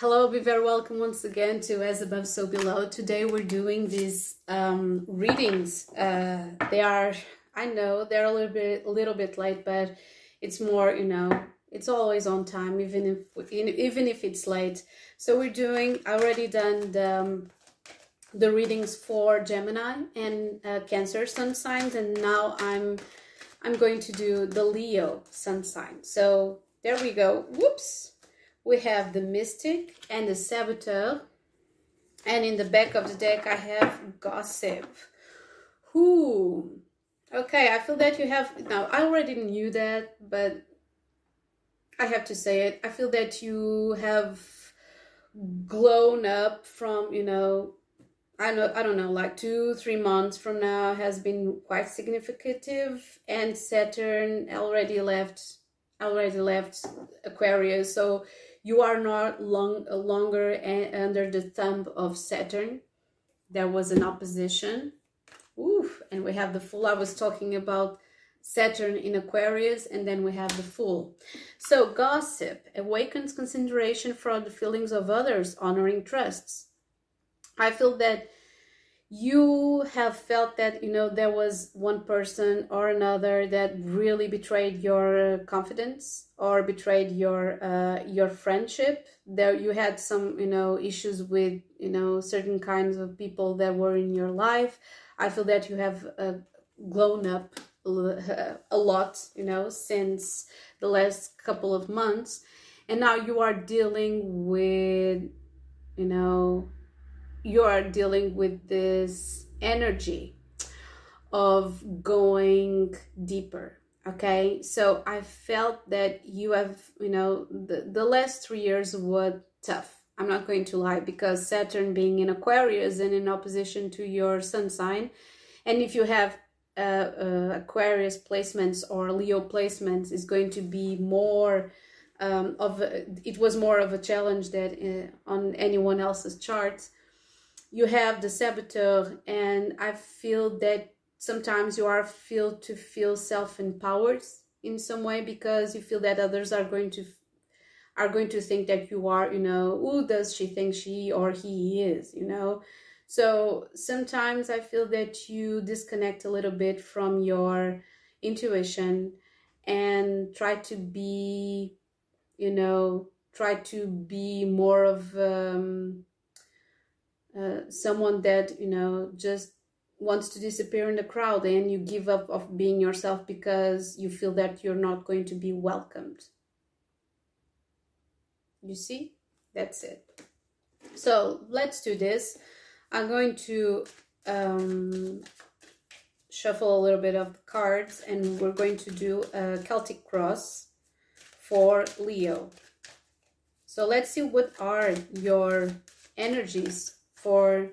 Hello, be very welcome once again to As Above So Below. Today we're doing these um, readings. Uh, they are, I know, they're a little bit, a little bit late, but it's more, you know, it's always on time, even if even if it's late. So we're doing. I already done the, um, the readings for Gemini and uh, Cancer sun signs, and now I'm I'm going to do the Leo sun sign. So there we go. Whoops we have the Mystic and the Saboteur. And in the back of the deck, I have Gossip. Who? Okay, I feel that you have... Now, I already knew that, but I have to say it. I feel that you have grown up from, you know, I know I don't know, like two, three months from now has been quite significant, and Saturn already left already left Aquarius. So you are not long, longer under the thumb of Saturn. There was an opposition. Oof, and we have the Fool. I was talking about Saturn in Aquarius, and then we have the Fool. So, gossip awakens consideration for the feelings of others, honoring trusts. I feel that you have felt that you know there was one person or another that really betrayed your confidence or betrayed your uh, your friendship? There you had some you know issues with you know certain kinds of people that were in your life? I feel that you have uh, grown up a lot you know since the last couple of months. And now you are dealing with you know you are dealing with this energy of going deeper okay? So i felt that you have you know the, the last three years were tough. I'm not going to lie because saturn being in aquarius and in opposition to your sun sign and if you have uh, uh, aquarius placements or leo placements is going to be more um, of a, it was more of a challenge that uh, on anyone else's charts you have the saboteur and i feel that sometimes you are feel to feel self-empowered in some way because you feel that others are going to are going to think that you are you know who does she think she or he is you know? So sometimes i feel that you disconnect a little bit from your intuition and try to be you know try to be more of um, uh, someone that you know just wants to disappear in the crowd and you give up of being yourself because you feel that you're not going to be welcomed. You see? That's it. So let's do this. I'm going to um, shuffle a little bit of cards and we're going to do a celtic cross for leo. So let's see what are your energies for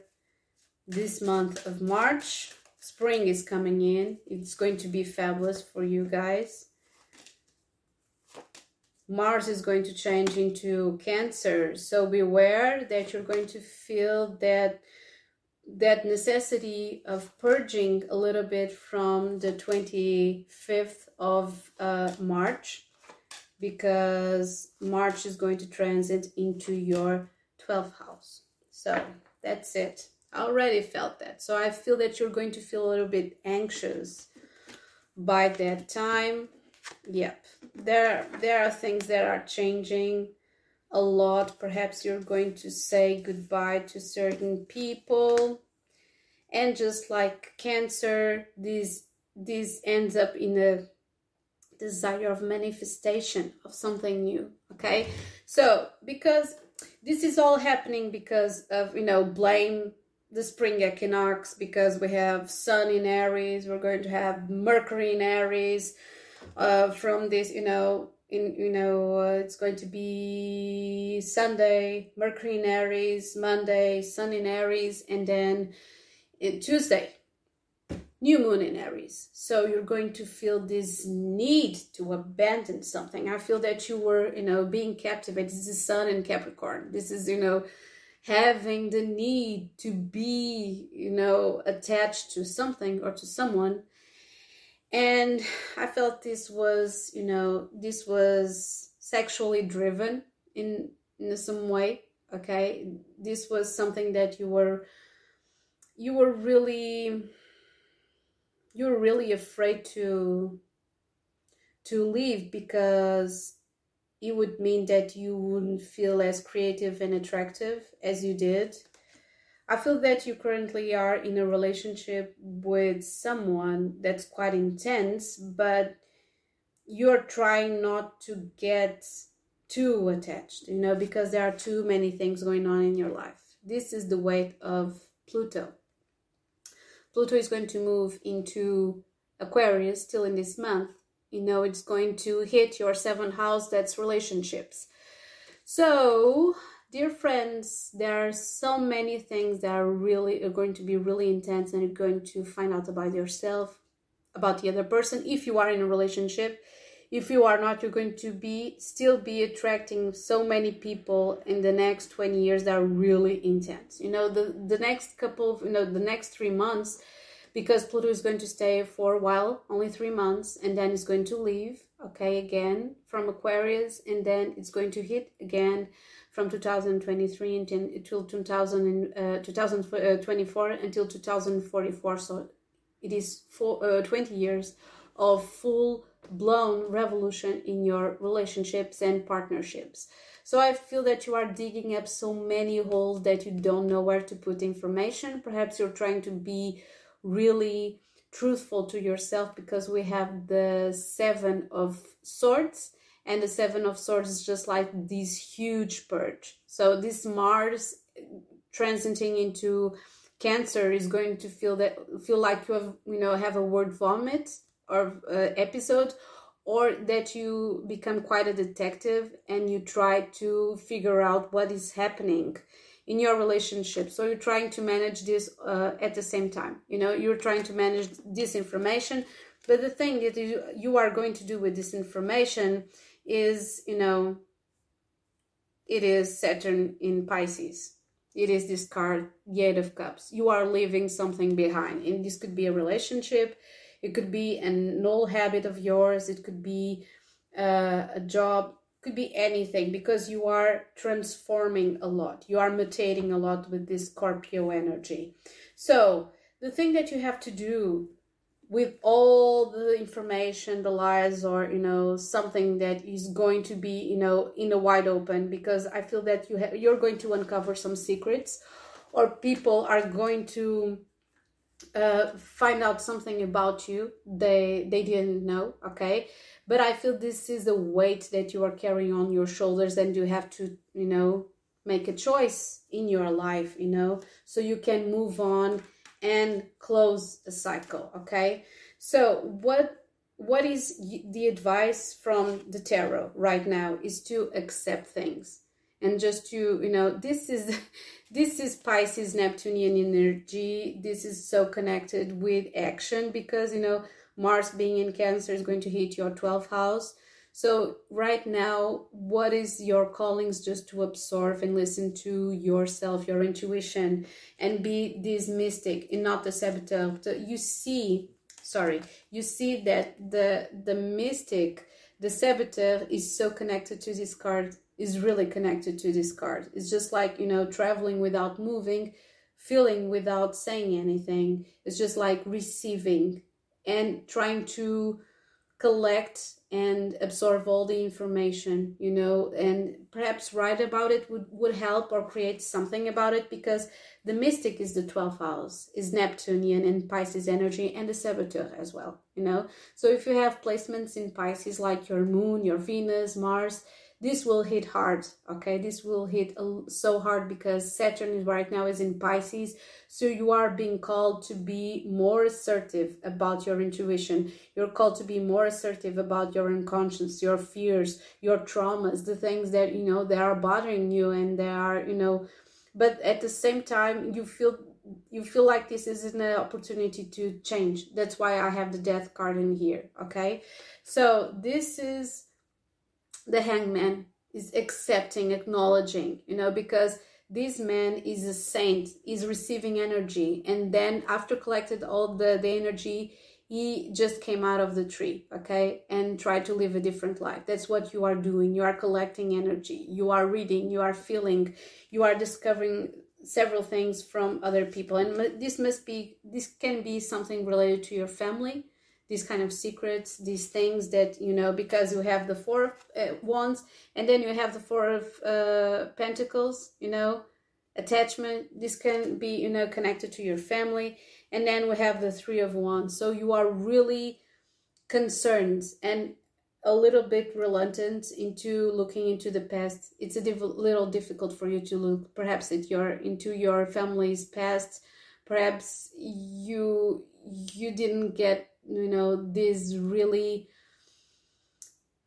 this month of March. Spring is coming in. It's going to be fabulous for you guys. Mars is going to change into Cancer. So beware that you're going to feel that that necessity of purging a little bit from the 25th of uh, March because March is going to transit into your 12th house. So that's it. I already felt that. So I feel that you're going to feel a little bit anxious by that time. Yep. There there are things that are changing a lot. Perhaps you're going to say goodbye to certain people. And just like cancer, this this ends up in a desire of manifestation of something new. Okay? So because this is all happening because of, you know, blame the spring equinox because we have Sun in Aries, we're going to have Mercury in Aries. Uh, from this, you know, in you know, uh, it's going to be Sunday, Mercury in Aries, Monday, Sun in Aries, and then in Tuesday, new moon in Aries. So you're going to feel this need to abandon something. I feel that you were, you know, being captivated. This is Sun in Capricorn. This is, you know, having the need to be, you know, attached to something or to someone. And I felt this was, you know, this was sexually driven in in some way. okay this was something that you were you were really you were really afraid to to leave because it would mean that you wouldn't feel as creative and attractive as you did I feel that you currently are in a relationship with someone that's quite intense, but you're trying not to get too attached, you know, because there are too many things going on in your life. This is the weight of Pluto. Pluto is going to move into Aquarius still in this month. You know, it's going to hit your seventh house, that's relationships. So, dear friends, there are so many things that are really are going to be really intense and you're going to find out about yourself, about the other person if you are in a relationship. If you are not, you're going to be still be attracting so many people in the next 20 years that are really intense. You know, the the next couple of, you know, the next 3 months because Pluto is going to stay for a while, only 3 months and then it's going to leave, okay, again from Aquarius and then it's going to hit again from 2023 until 2000, uh, 2024 until 2044. So it is for, uh, 20 years of full blown revolution in your relationships and partnerships. So I feel that you are digging up so many holes that you don't know where to put information. Perhaps you're trying to be really truthful to yourself because we have the seven of swords and the seven of swords is just like this huge purge so this mars transiting into cancer is going to feel that feel like you have you know have a word vomit or uh, episode or that you become quite a detective and you try to figure out what is happening in your relationship so you're trying to manage this uh, at the same time you know you're trying to manage this information but the thing that you, you are going to do with this information is, you know, it is Saturn in Pisces. It is this card, Eight of Cups. You are leaving something behind. And this could be a relationship, it could be an old habit of yours, it could be uh, a job, could be anything because you are transforming a lot. You are mutating a lot with this Scorpio energy. So, the thing that you have to do with all the information the lies or you know something that is going to be you know in the wide open because i feel that you have you're going to uncover some secrets or people are going to uh, find out something about you they they didn't know okay? But i feel this is the weight that you are carrying on your shoulders and you have to you know make a choice in your life you know? So you can move on and close a cycle okay? So what what is the advice from the tarot right now is to accept things and just to you know this is this is pisces neptunian energy this is so connected with action because you know mars being in cancer is going to hit your 12th house so, right now, what is your callings just to absorb and listen to yourself, your intuition, and be this mystic and not the saboteur? You see, sorry, you see that the the mystic, the saboteur is so connected to this card, is really connected to this card. It's just like, you know, traveling without moving, feeling without saying anything. It's just like receiving and trying to collect and absorb all the information you know and perhaps write about it would, would help or create something about it because the mystic is the 12th house is neptunian and pisces energy and the saboteur as well you know? So if you have placements in pisces like your moon your venus mars this will hit hard okay? This will hit so hard because saturn is right now is in pisces so you are being called to be more assertive about your intuition. You're called to be more assertive about your unconscious your fears your traumas the things that you know that are bothering you and they are you know but at the same time you feel you feel like this is an opportunity to change. That's why i have the death card in here okay? So this is the hangman is accepting, acknowledging, you know, because this man is a saint, is receiving energy, and then after collected all the, the energy, he just came out of the tree okay and tried to live a different life. That's what you are doing. You are collecting energy. You are reading. You are feeling. You are discovering several things from other people. And this must be this can be something related to your family these kind of secrets these things that you know because you have the four of uh, wands and then you have the four of uh, pentacles you know attachment. This can be you know connected to your family. And then we have the three of wands. So you are really concerned and a little bit reluctant into looking into the past. It's a diff- little difficult for you to look perhaps at your into your family's past. Perhaps you you didn't get you know this really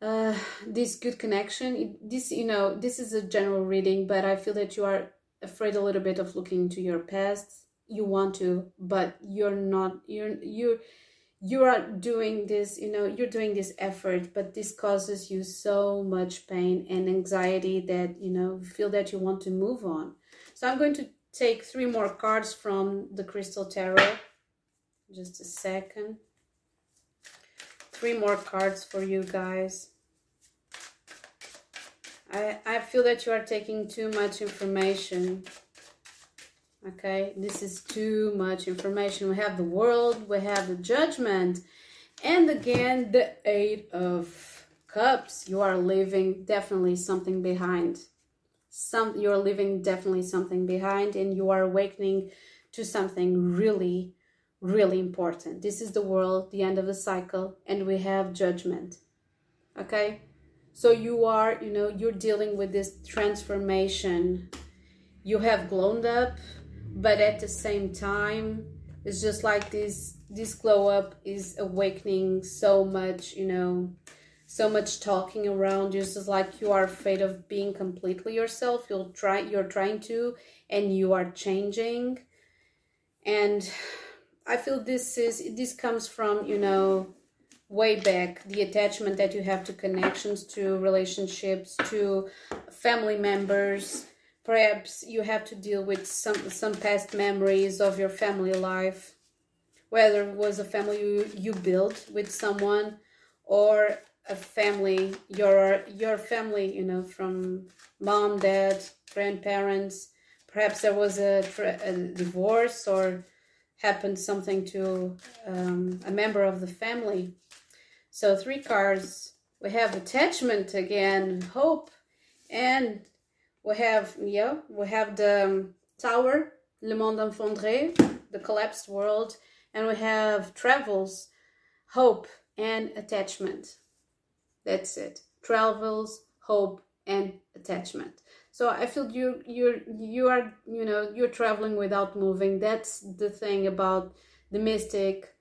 uh this good connection. This you know this is a general reading but i feel that you are afraid a little bit of looking into your past. You want to but you're not you're you're you are doing this you know you're doing this effort but this causes you so much pain and anxiety that you know feel that you want to move on. So i'm going to take three more cards from the crystal tarot. Just a second three more cards for you guys. I i feel that you are taking too much information okay? This is too much information. We have the world we have the judgment and again the eight of cups. You are leaving definitely something behind. Some you're leaving definitely something behind and you are awakening to something really really important. This is the world the end of the cycle and we have judgment okay? So you are you know you're dealing with this transformation. You have glowed up but at the same time it's just like this this glow up is awakening so much you know so much talking around you. It's just like you are afraid of being completely yourself. You'll try you're trying to and you are changing. And i feel this is this comes from you know way back the attachment that you have to connections to relationships to family members Perhaps you have to deal with some, some past memories of your family life, whether it was a family you, you built with someone or a family, your, your family, you know, from mom, dad, grandparents. Perhaps there was a, a divorce or happened something to um, a member of the family. So three cards. We have attachment again, hope, and we have yeah we have the um, tower le monde effondré the collapsed world and we have travels hope and attachment that's it travels hope and attachment so i feel you you're you are you know you're traveling without moving. That's the thing about the mystic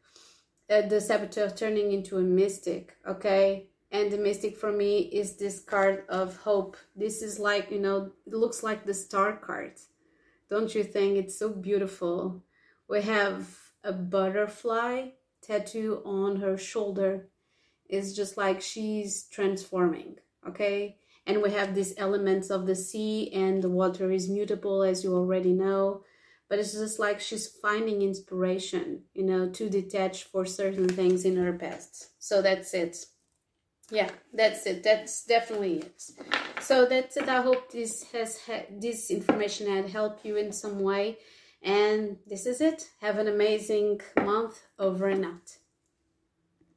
uh, the saboteur turning into a mystic okay? And the mystic for me is this card of hope. This is like you know it looks like the star card. Don't you think it's so beautiful? We have a butterfly tattoo on her shoulder. It's just like she's transforming okay and we have these elements of the sea and the water is mutable as you already know. But it's just like she's finding inspiration you know to detach for certain things in her past. So that's it. Yeah that's it. That's definitely it. So that's it. I hope this has this information had helped you in some way. And this is it. Have an amazing month. Over and out